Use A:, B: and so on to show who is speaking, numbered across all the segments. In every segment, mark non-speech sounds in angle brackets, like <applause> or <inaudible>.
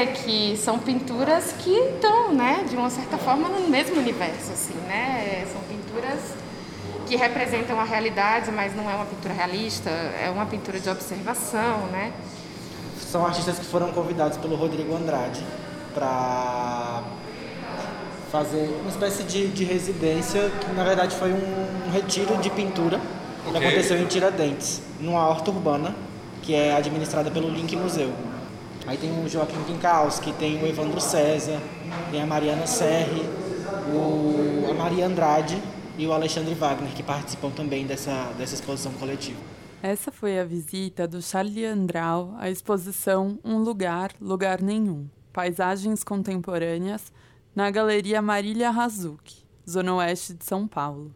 A: dizer que são pinturas que estão, né, de uma certa forma, no mesmo universo, assim, né? São pinturas que representam a realidade, mas não é uma pintura realista, é uma pintura de observação, né?
B: São artistas que foram convidados pelo Rodrigo Andrade para fazer uma espécie de, de residência, que na verdade foi um, um retiro de pintura okay. que aconteceu em Tiradentes, numa horta urbana, que é administrada pelo Link Museu. Aí tem o Joaquim Pinkowski, tem o Evandro César, tem a Mariana Serri, o, a Maria Andrade e o Alexandre Wagner, que participam também dessa, dessa exposição coletiva.
C: Essa foi a visita do Charlie Andral à exposição Um Lugar, Lugar Nenhum, Paisagens Contemporâneas, na Galeria Marília Razuki, Zona Oeste de São Paulo.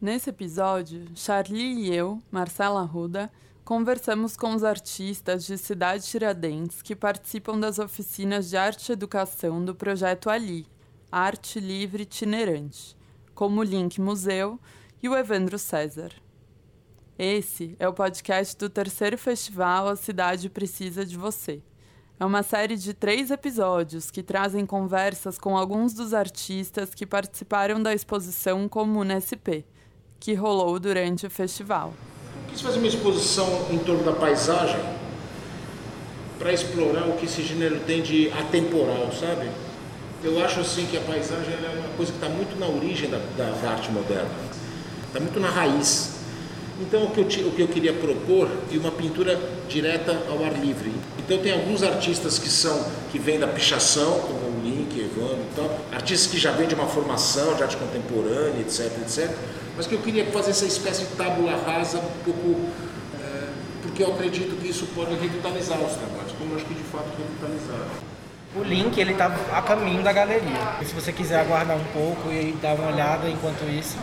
C: Nesse episódio, Charlie e eu, Marcela Ruda, conversamos com os artistas de Cidade Tiradentes que participam das oficinas de arte e educação do projeto Ali, Arte Livre Itinerante, como o Link Museu e o Evandro César. Esse é o podcast do terceiro festival A Cidade Precisa de Você. É uma série de três episódios que trazem conversas com alguns dos artistas que participaram da exposição Comuna SP, que rolou durante o festival
D: quis fazer uma exposição em torno da paisagem para explorar o que esse gênero tem de atemporal, sabe? Eu acho assim que a paisagem é uma coisa que está muito na origem da, da, arte moderna, está muito na raiz. Então o que, eu, o que eu queria propor é uma pintura direta ao ar livre. Então tem alguns artistas que são que vêm da pichação, como o Link, Evandro e tal, artistas que já vêm de uma formação de arte contemporânea, etc, etc mas que eu queria fazer essa espécie de tábula rasa um pouco, é, porque eu acredito que isso pode revitalizar os trabalhos, como eu acho que de fato revitalizaram.
B: O link ele está a caminho da galeria. E se você quiser aguardar um pouco e dar uma olhada enquanto isso.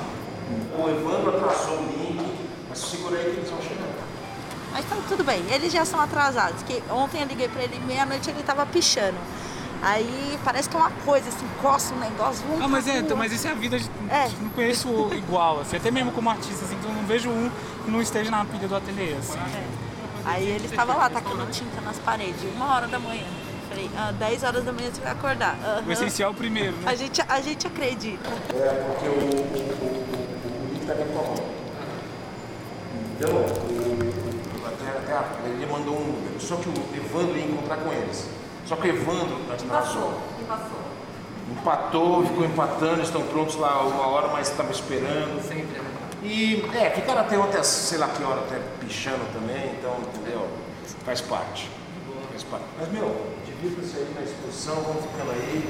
D: O Evandro atrasou o link, mas segura aí que eles vão chegar.
E: Mas tá tudo bem, eles já são atrasados. Que ontem eu liguei para ele meia-noite ele estava pichando. Aí parece que é uma coisa, assim, coça um negócio. Um
F: ah, mas, é, então, mas isso é a vida, de, é. não conheço igual, assim, até mesmo como artista, assim, então não vejo um que não esteja na pilha do ateliê, assim. É.
E: Aí ele estava lá, tacando tinta nas paredes, uma hora da manhã. Falei, ah, 10 horas da manhã você vai acordar.
F: Uhum. O essencial primeiro, né?
E: A gente, a gente acredita.
D: É, porque o, link tá com a mão. Então, o, até, até, ele mandou um número, só que o Evandro ia encontrar com eles. Só que o Evandro
E: atrasou.
D: Empatou, ficou empatando, estão prontos lá uma hora, mas estava esperando.
E: Sempre, né?
D: E é, ficaram até ontem, sei lá que hora, até pichando também, então, entendeu? Faz parte. Faz parte. Mas, meu, divirta-se aí na exposição, vamos ficando aí.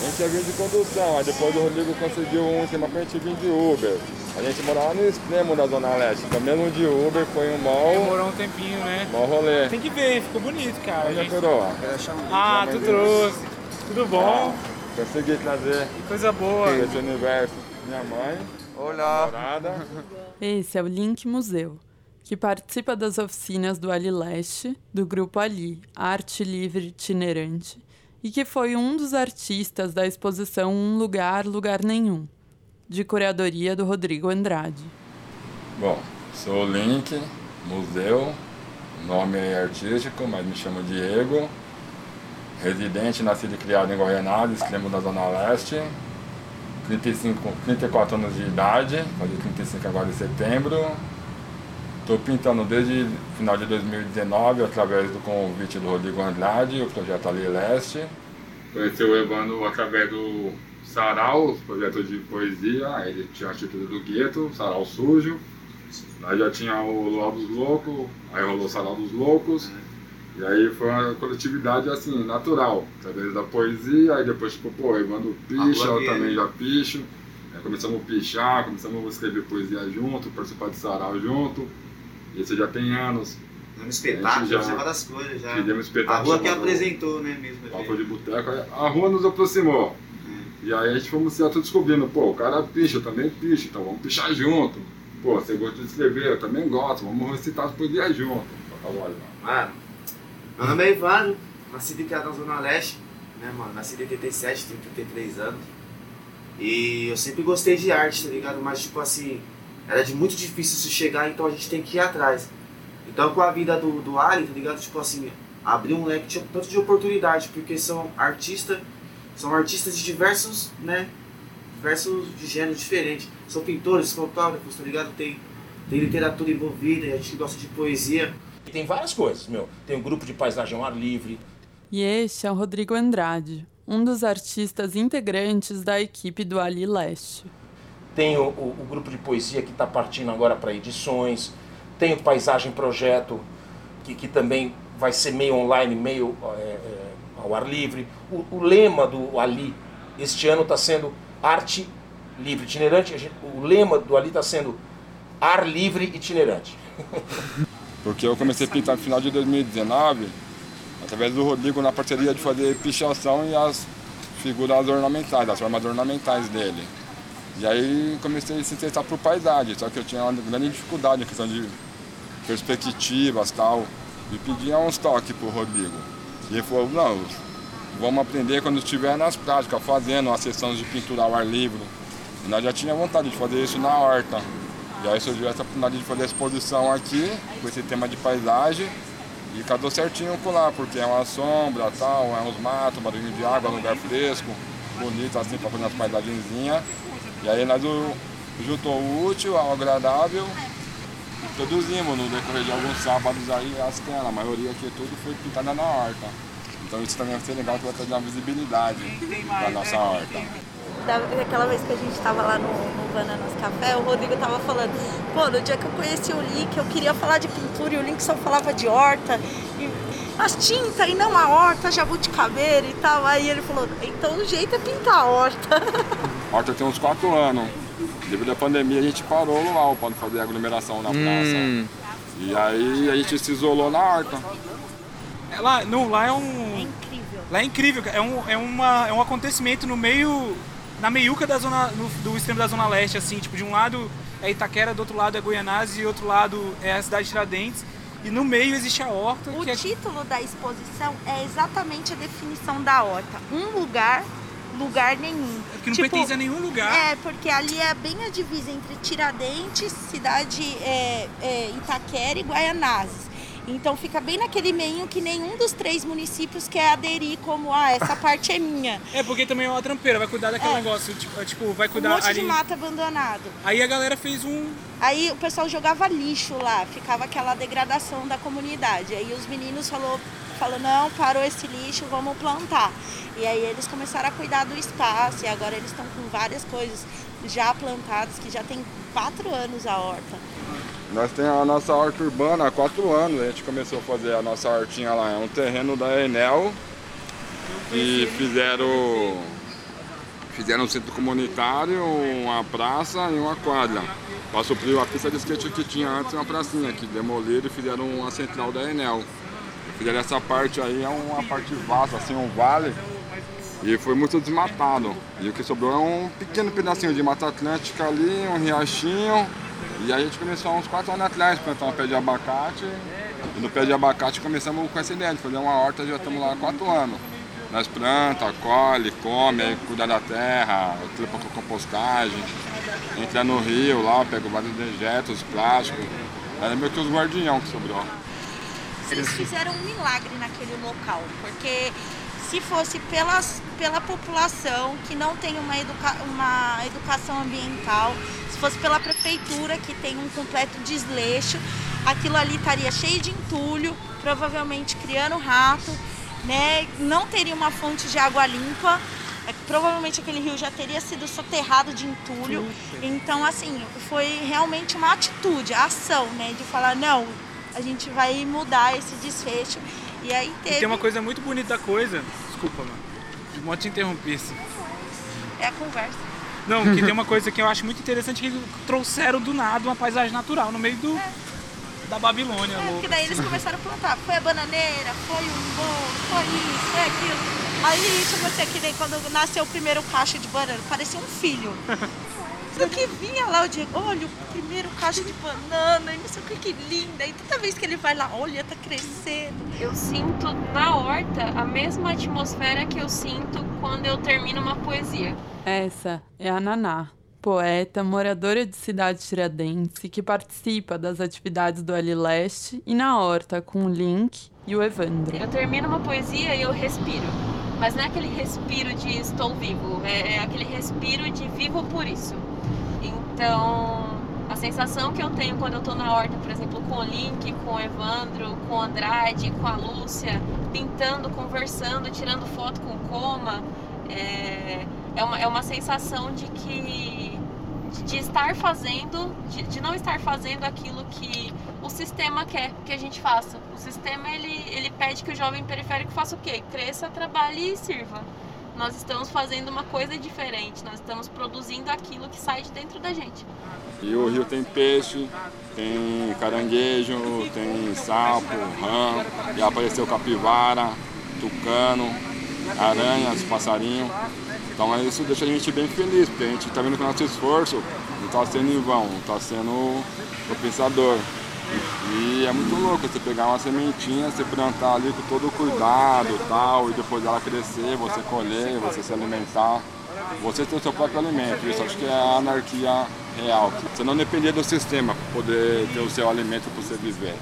G: A gente ia vir de condução, aí depois o Rodrigo conseguiu um esquema pra gente vir de Uber. A gente morava no extremo da Zona Leste, então mesmo de Uber foi um mal.
F: Demorou um tempinho, né?
G: Mal rolê.
F: Tem que ver, ficou bonito, cara.
G: Onde é coroa?
F: Ah, tu trouxe. Tudo bom? Ah,
G: consegui trazer.
F: Que coisa boa.
G: Esse universo. Minha mãe.
H: Olá.
G: Morada.
C: Esse é o Link Museu, que participa das oficinas do Ali Leste, do Grupo Ali, Arte Livre Itinerante, e que foi um dos artistas da exposição Um Lugar, Lugar Nenhum de curadoria do Rodrigo Andrade.
G: Bom, sou o Link, museu, nome é artístico, mas me chamo Diego, residente, nascido e criado em Goianás, extremo da Zona Leste, 35, 34 anos de idade, fazer 35 agora em setembro. Estou pintando desde final de 2019, através do convite do Rodrigo Andrade, o projeto Ali Leste. Conheci o Evandro através do Sarau, projeto de poesia, aí ele tinha a título do Gueto, Sarau Sujo. Aí já tinha o Luau dos Loucos, aí rolou o Sarau dos Loucos. E aí foi uma coletividade assim, natural, através da poesia, aí depois tipo, pô, Evandro picha, eu também já picho. Aí começamos a pichar, começamos a escrever poesia junto, participar de sarau junto. Isso já tem anos.
H: Um espetáculo, já uma das coisas já.
G: espetáculo.
H: A rua que apresentou, né, mesmo.
G: Papo de boteco, a rua nos aproximou. E aí a gente fomos se autodescobrindo, pô, o cara picha, também picha, então vamos pichar junto. Pô, você gosta de escrever, eu também gosto, vamos recitar as poesias junto.
H: Mano, meu nome é Ivano, nascido e criado na Zona Leste, né, mano? Nascido em 87, tenho 33 anos. E eu sempre gostei de arte, tá ligado? Mas, tipo assim, era de muito difícil se chegar, então a gente tem que ir atrás. Então com a vida do, do Ali, tá ligado? Tipo assim, abriu um leque tanto de oportunidade, porque são artistas, são artistas de diversos, né? Diversos de gêneros diferentes. São pintores, fotógrafos, tá ligado? Tem, tem literatura envolvida, a gente gosta de poesia.
D: Tem várias coisas, meu. Tem um grupo de paisagem ao ar livre.
C: E este é o Rodrigo Andrade, um dos artistas integrantes da equipe do Ali Leste.
D: Tem o, o, o grupo de poesia que está partindo agora para edições. Tem o Paisagem Projeto, que, que também vai ser meio online, meio é, é, ao ar livre. O, o, lema do Ali este ano está sendo arte livre itinerante. Gente, o lema do Ali está sendo ar livre itinerante. <laughs>
G: Porque eu comecei a pintar no final de 2019, através do Rodrigo, na parceria de fazer pichação e as figuras ornamentais, as formas ornamentais dele. E aí comecei a se interessar por paisagem, só que eu tinha uma grande dificuldade em questão de perspectivas tal. E pedia uns toques pro Rodrigo. E ele falou, não, vamos aprender quando estiver nas práticas, fazendo as sessões de pintura ao ar livre. E nós já tínhamos vontade de fazer isso na horta. E aí surgiu essa oportunidade de fazer a exposição aqui, com esse tema de paisagem. E casou certinho com lá, porque é uma sombra, tal, é uns matos, barulho de água, lugar fresco, bonito assim para fazer umas paisagenzinhas. E aí nós juntou o útil ao agradável produzimos no decorrer de alguns sábados aí as telas, a maioria aqui tudo foi pintada na horta. Então isso também vai ser legal que vai trazer uma visibilidade para nossa horta
E: daquela vez que a gente estava lá no, no Bananas Café, o Rodrigo tava falando, pô, no dia que eu conheci o Link, eu queria falar de pintura e o Link só falava de horta, e as tintas e não a horta, jabuticabeira e tal. Aí ele falou, então o jeito é pintar a horta. <laughs>
G: A horta tem uns quatro anos. Devido à pandemia a gente parou lá para fazer aglomeração na praça. Hum. E aí a gente se isolou na horta.
F: É, lá, não, lá é um. É incrível. Lá é incrível, é um, é, uma, é um acontecimento no meio na meiuca da zona, no, do extremo da Zona Leste, assim, tipo, de um lado é Itaquera, do outro lado é Goianás e do outro lado é a cidade de Tiradentes. E no meio existe a horta.
E: O
F: é...
E: título da exposição é exatamente a definição da horta. Um lugar, lugar nenhum.
F: É que não tipo, pertence a nenhum lugar.
E: É, porque ali é bem a divisa entre Tiradentes, cidade é, é, Itaquera e Guaianazes. Então fica bem naquele meio que nenhum dos três municípios quer aderir como, ah, essa parte é minha.
F: É, porque também é uma trampeira, vai cuidar daquele é. negócio, tipo, é, tipo, vai cuidar
E: um monte
F: ali...
E: de mata abandonado.
F: Aí a galera fez um...
E: Aí o pessoal jogava lixo lá, ficava aquela degradação da comunidade. Aí os meninos falou, falou, não, parou esse lixo, vamos plantar. E aí eles começaram a cuidar do espaço e agora eles estão com várias coisas já plantadas, que já tem quatro anos a horta.
G: Nós temos a nossa horta urbana há quatro anos, a gente começou a fazer a nossa hortinha lá. É um terreno da Enel e fizeram, fizeram um centro comunitário, uma praça e uma quadra. Para suprir a pista de skate que tinha antes, uma pracinha que demoliram e fizeram uma central da Enel. Fizeram essa parte aí, é uma parte vasta, assim, um vale. E foi muito desmatado. E o que sobrou é um pequeno pedacinho de Mata Atlântica ali, um riachinho e aí a gente começou há uns 4 anos atrás, plantar um pé de abacate. E no pé de abacate começamos com essa ideia de fazer uma horta, já estamos lá há 4 anos. Nós planta, colhe, come, aí cuida da terra, tripa com compostagem, entra no rio lá, pega vários dejetos, plásticos. Era meio que os guardião que sobrou.
E: Eles fizeram um milagre naquele local, porque se fosse pelas, pela população que não tem uma, educa, uma educação ambiental, se fosse pela prefeitura que tem um completo desleixo, aquilo ali estaria cheio de entulho, provavelmente criando rato, né? não teria uma fonte de água limpa. É, provavelmente aquele rio já teria sido soterrado de entulho. Então, assim, foi realmente uma atitude, a ação, né? De falar, não, a gente vai mudar esse desfecho e aí teve...
F: E tem uma coisa muito bonita da coisa. Desculpa, mano. Não te interromper.
E: É a conversa.
F: Não, que tem <laughs> uma coisa que eu acho muito interessante que trouxeram do nada uma paisagem natural no meio do. É. Da Babilônia.
E: É, porque daí eles começaram a plantar. Foi a bananeira, foi um bolo, foi isso, foi aquilo. Aí, tipo assim, que nem quando nasceu o primeiro cacho de banana, parecia um filho. <laughs> Só que vinha lá o Diego, olha, o primeiro cacho de banana, e não sei o que, que linda. E toda vez que ele vai lá, olha, tá crescendo.
A: Eu sinto na horta a mesma atmosfera que eu sinto quando eu termino uma poesia.
C: Essa é a Naná, poeta, moradora de cidade tiradentes, que participa das atividades do Ali Leste e na horta com o Link e o Evandro.
I: Eu termino uma poesia e eu respiro. Mas não é aquele respiro de estou vivo, é, é aquele respiro de vivo por isso. Então, a sensação que eu tenho quando eu estou na horta, por exemplo, com o Link, com o Evandro, com o Andrade, com a Lúcia, pintando, conversando, tirando foto com o Coma, é, é, uma, é uma sensação de que de estar fazendo, de, de, não estar fazendo aquilo que o sistema quer que a gente faça. O sistema ele, ele pede que o jovem periférico faça o quê? Cresça, trabalhe e sirva. Nós estamos fazendo uma coisa diferente, nós estamos produzindo aquilo que sai de dentro da gente.
G: E o rio tem peixe, tem caranguejo, tem sapo, rã, e apareceu capivara, tucano, aranhas, passarinho. Então isso deixa a gente bem feliz, porque a gente está vendo que o nosso esforço não está sendo em vão, está sendo compensador. E é muito louco você pegar uma sementinha, você plantar ali com todo o cuidado tal, e depois ela crescer, você colher, você se alimentar. Você ter o seu próprio alimento, isso acho que é a anarquia real. Você não depender do sistema para poder ter o seu alimento para você viver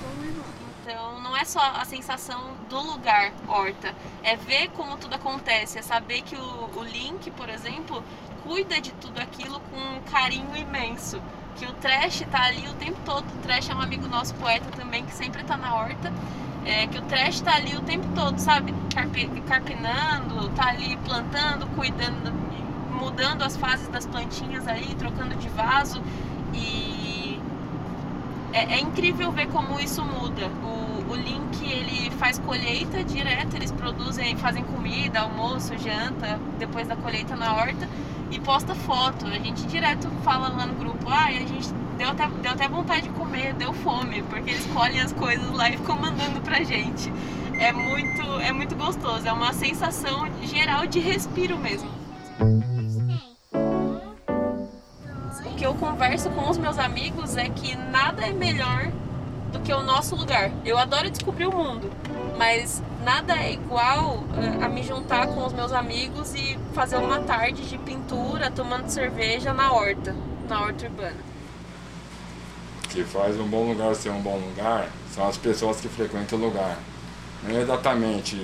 I: Então não é só a sensação do lugar horta, é ver como tudo acontece, é saber que o, o Link, por exemplo, cuida de tudo aquilo com um carinho imenso. Que o Trash tá ali o tempo todo. O Trash é um amigo nosso poeta também, que sempre tá na horta. É, que o Trash tá ali o tempo todo, sabe? Carpe, carpinando, tá ali plantando, cuidando, mudando as fases das plantinhas ali, trocando de vaso. E é, é incrível ver como isso muda. O, o Link ele faz colheita direta, eles produzem, fazem comida, almoço, janta, depois da colheita na horta e posta foto. A gente direto fala lá no grupo, ah, a gente deu até, deu até vontade de comer, deu fome, porque eles colhem as coisas lá e ficam mandando pra gente. É muito, é muito gostoso, é uma sensação geral de respiro mesmo. O que eu converso com os meus amigos é que nada é melhor do que o nosso lugar. Eu adoro descobrir o mundo, mas nada é igual eh, a me juntar com os meus amigos e fazer uma tarde de pintura, tomando cerveja na horta, na horta urbana.
G: O que faz um bom lugar ser um bom lugar são as pessoas que frequentam o lugar. Não é exatamente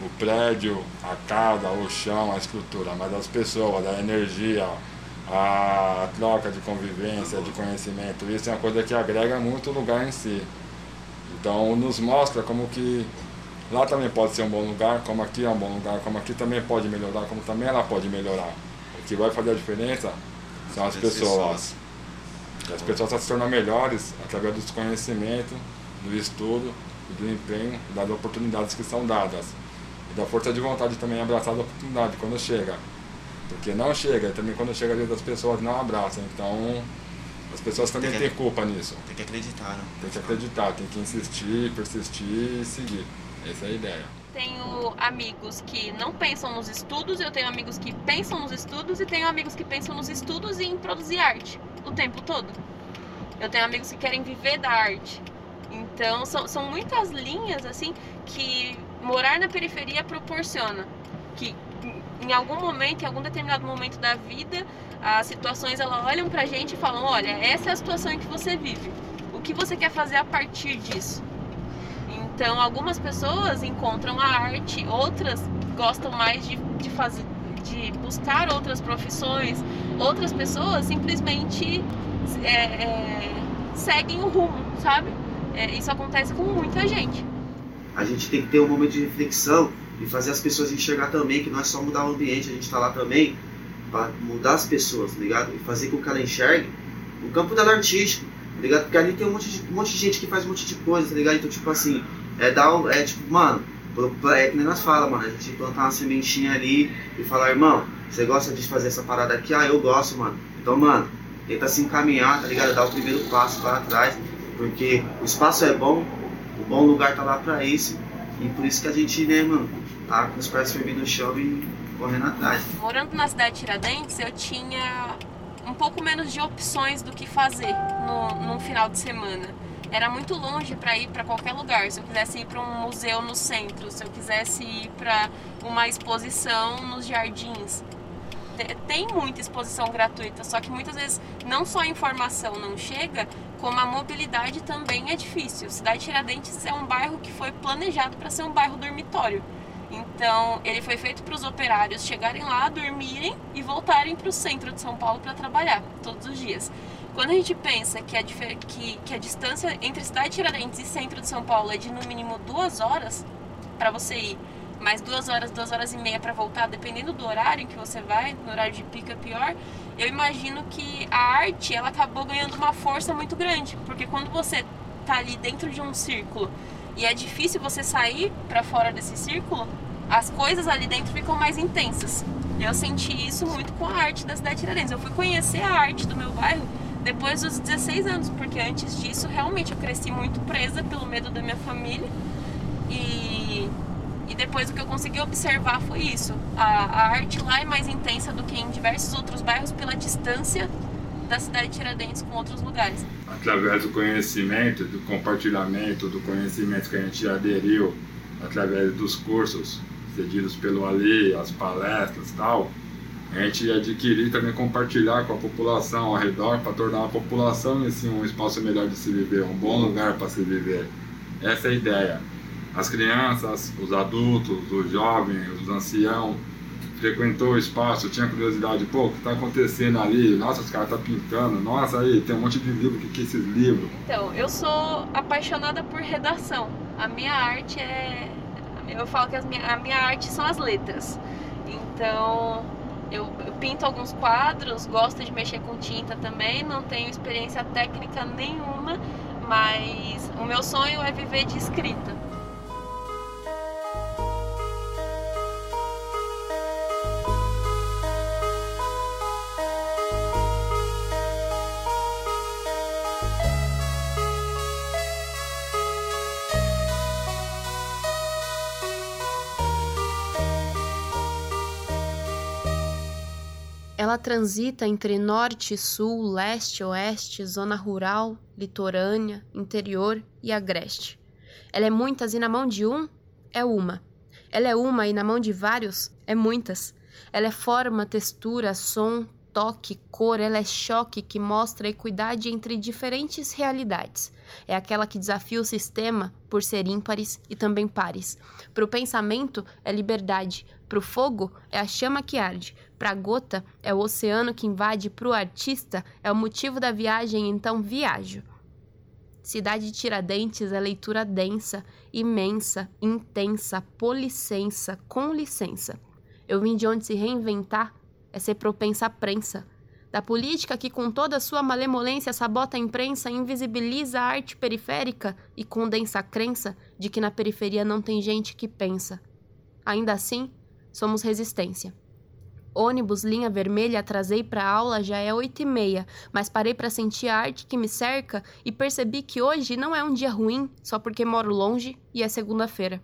G: o prédio, a casa, o chão, a estrutura, mas as pessoas, a energia, a troca de convivência, de conhecimento. Isso é uma coisa que agrega muito o lugar em si. Então nos mostra como que lá também pode ser um bom lugar, como aqui é um bom lugar, como aqui também pode melhorar, como também ela pode melhorar. O que vai fazer a diferença são as pessoas. E as pessoas se tornam melhores através do conhecimento, do estudo, do empenho, das oportunidades que são dadas. E da força de vontade também abraçar a oportunidade quando chega. Porque não chega, e também quando chega ali as pessoas não abraçam. Então as pessoas também têm culpa nisso.
H: Tem que acreditar, né?
G: Tem que acreditar, tem que insistir, persistir e seguir. Essa é a ideia.
I: Tenho amigos que não pensam nos estudos, eu tenho amigos que pensam nos estudos e tenho amigos que pensam nos estudos e em produzir arte o tempo todo. Eu tenho amigos que querem viver da arte. Então são, são muitas linhas assim que morar na periferia proporciona. Que em algum momento, em algum determinado momento da vida, as situações elas olham pra gente e falam, olha, essa é a situação em que você vive. O que você quer fazer a partir disso? Então, algumas pessoas encontram a arte, outras gostam mais de, de fazer, de buscar outras profissões, outras pessoas simplesmente é, é, seguem o rumo, sabe? É, isso acontece com muita gente.
H: A gente tem que ter um momento de reflexão e fazer as pessoas enxergar também que não é só mudar o ambiente, a gente está lá também para mudar as pessoas, tá ligado? E fazer com que ela enxergue o campo dela artístico, tá ligado? Porque ali tem um monte, de, um monte de gente que faz um monte de coisa, tá ligado? Então, tipo assim, é dar é tipo, mano, é que nem nós fala, mano, a gente plantar uma sementinha ali e falar, irmão, você gosta de fazer essa parada aqui? Ah, eu gosto, mano. Então, mano, tenta se encaminhar, tá ligado? Dar o primeiro passo para trás, porque o espaço é bom, o bom lugar tá lá pra isso, e por isso que a gente, né, mano, tá com os pés firmes no chão e correndo atrás.
I: Morando na cidade de Tiradentes, eu tinha um pouco menos de opções do que fazer no, num final de semana era muito longe para ir para qualquer lugar. Se eu quisesse ir para um museu no centro, se eu quisesse ir para uma exposição nos jardins. tem muita exposição gratuita, só que muitas vezes não só a informação não chega, como a mobilidade também é difícil. Cidade Tiradentes é um bairro que foi planejado para ser um bairro dormitório. Então, ele foi feito para os operários chegarem lá, dormirem e voltarem para o centro de São Paulo para trabalhar todos os dias. Quando a gente pensa que a, que, que a distância entre cidade Tiradentes e centro de São Paulo é de no mínimo duas horas para você ir, mais duas horas, duas horas e meia para voltar, dependendo do horário em que você vai, no horário de pico é pior, eu imagino que a arte ela acabou ganhando uma força muito grande, porque quando você tá ali dentro de um círculo e é difícil você sair para fora desse círculo, as coisas ali dentro ficam mais intensas. Eu senti isso muito com a arte da cidade Tiradentes. Eu fui conhecer a arte do meu bairro depois dos 16 anos, porque antes disso realmente eu cresci muito presa pelo medo da minha família e, e depois o que eu consegui observar foi isso. A, a arte lá é mais intensa do que em diversos outros bairros pela distância da cidade de Tiradentes com outros lugares.
G: Através do conhecimento, do compartilhamento, do conhecimento que a gente aderiu através dos cursos cedidos pelo Ali, as palestras e tal, a gente adquirir também compartilhar com a população ao redor para tornar a população assim, um espaço melhor de se viver, um bom lugar para se viver. Essa é a ideia. As crianças, os adultos, os jovens, os anciãos frequentou o espaço, tinha curiosidade, pô, o que está acontecendo ali? Nossa, os caras estão tá pintando, nossa, aí tem um monte de livro, o que, que é esses livros?
I: Então, eu sou apaixonada por redação. A minha arte é. Eu falo que minha... a minha arte são as letras. Então, eu, eu, pinto alguns quadros, gosto de mexer com tinta também, não tenho experiência técnica nenhuma, mas o meu sonho é viver de escrita.
J: Transita entre norte, sul, leste, oeste, zona rural, litorânea, interior e agreste. Ela é muitas e na mão de um é uma. Ela é uma e na mão de vários é muitas. Ela é forma, textura, som, toque, cor, ela é choque que mostra a equidade entre diferentes realidades. É aquela que desafia o sistema por ser ímpares e também pares. Para o pensamento é liberdade, para o fogo é a chama que arde, para a gota é o oceano que invade, para o artista é o motivo da viagem, então viajo. Cidade de Tiradentes é leitura densa, imensa, intensa, policença, com licença. Eu vim de onde se reinventar é ser propensa à prensa. Da política que, com toda sua malemolência, sabota a imprensa, invisibiliza a arte periférica e condensa a crença de que na periferia não tem gente que pensa. Ainda assim, somos resistência. Ônibus linha vermelha atrasei para aula já é oito e meia, mas parei para sentir a arte que me cerca e percebi que hoje não é um dia ruim só porque moro longe e é segunda-feira.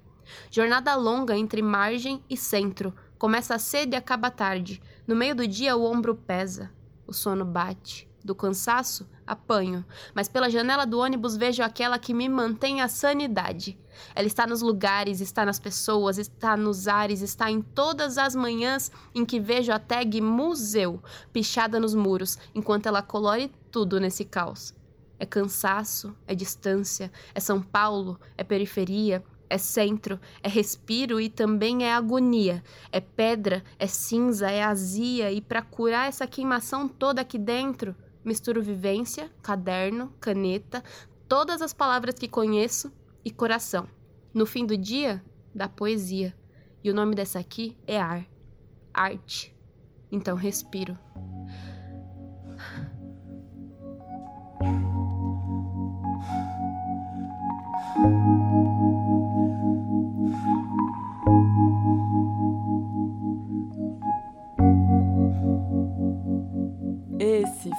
J: Jornada longa entre margem e centro. Começa cedo e acaba tarde. No meio do dia o ombro pesa, o sono bate. Do cansaço, apanho, mas pela janela do ônibus vejo aquela que me mantém a sanidade. Ela está nos lugares, está nas pessoas, está nos ares, está em todas as manhãs em que vejo a tag museu pichada nos muros, enquanto ela colore tudo nesse caos. É cansaço, é distância, é São Paulo, é periferia, é centro, é respiro e também é agonia, é pedra, é cinza, é azia e para curar essa queimação toda aqui dentro, misturo vivência, caderno, caneta, todas as palavras que conheço e coração. No fim do dia, da poesia. E o nome dessa aqui é ar. Arte. Então respiro.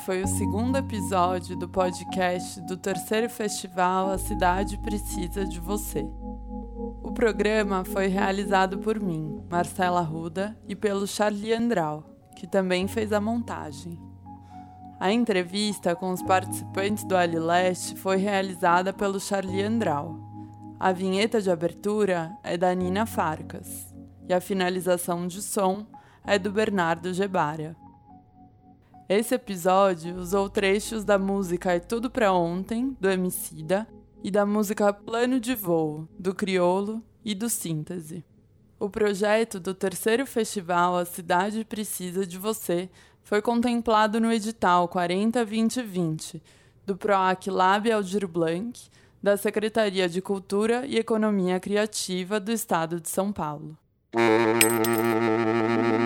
C: Foi o segundo episódio do podcast do terceiro festival A Cidade Precisa de Você. O programa foi realizado por mim, Marcela Ruda, e pelo Charlie Andral, que também fez a montagem. A entrevista com os participantes do Ali Leste foi realizada pelo Charlie Andral. A vinheta de abertura é da Nina Farcas e a finalização de som é do Bernardo Gebara. Esse episódio usou trechos da música É Tudo Pra Ontem, do Emicida, e da música Plano de Voo, do Criolo e do Síntese. O projeto do terceiro festival A Cidade Precisa de Você foi contemplado no edital 40-2020 do PROAC Lab Aldir Blanc, da Secretaria de Cultura e Economia Criativa do Estado de São Paulo. <laughs>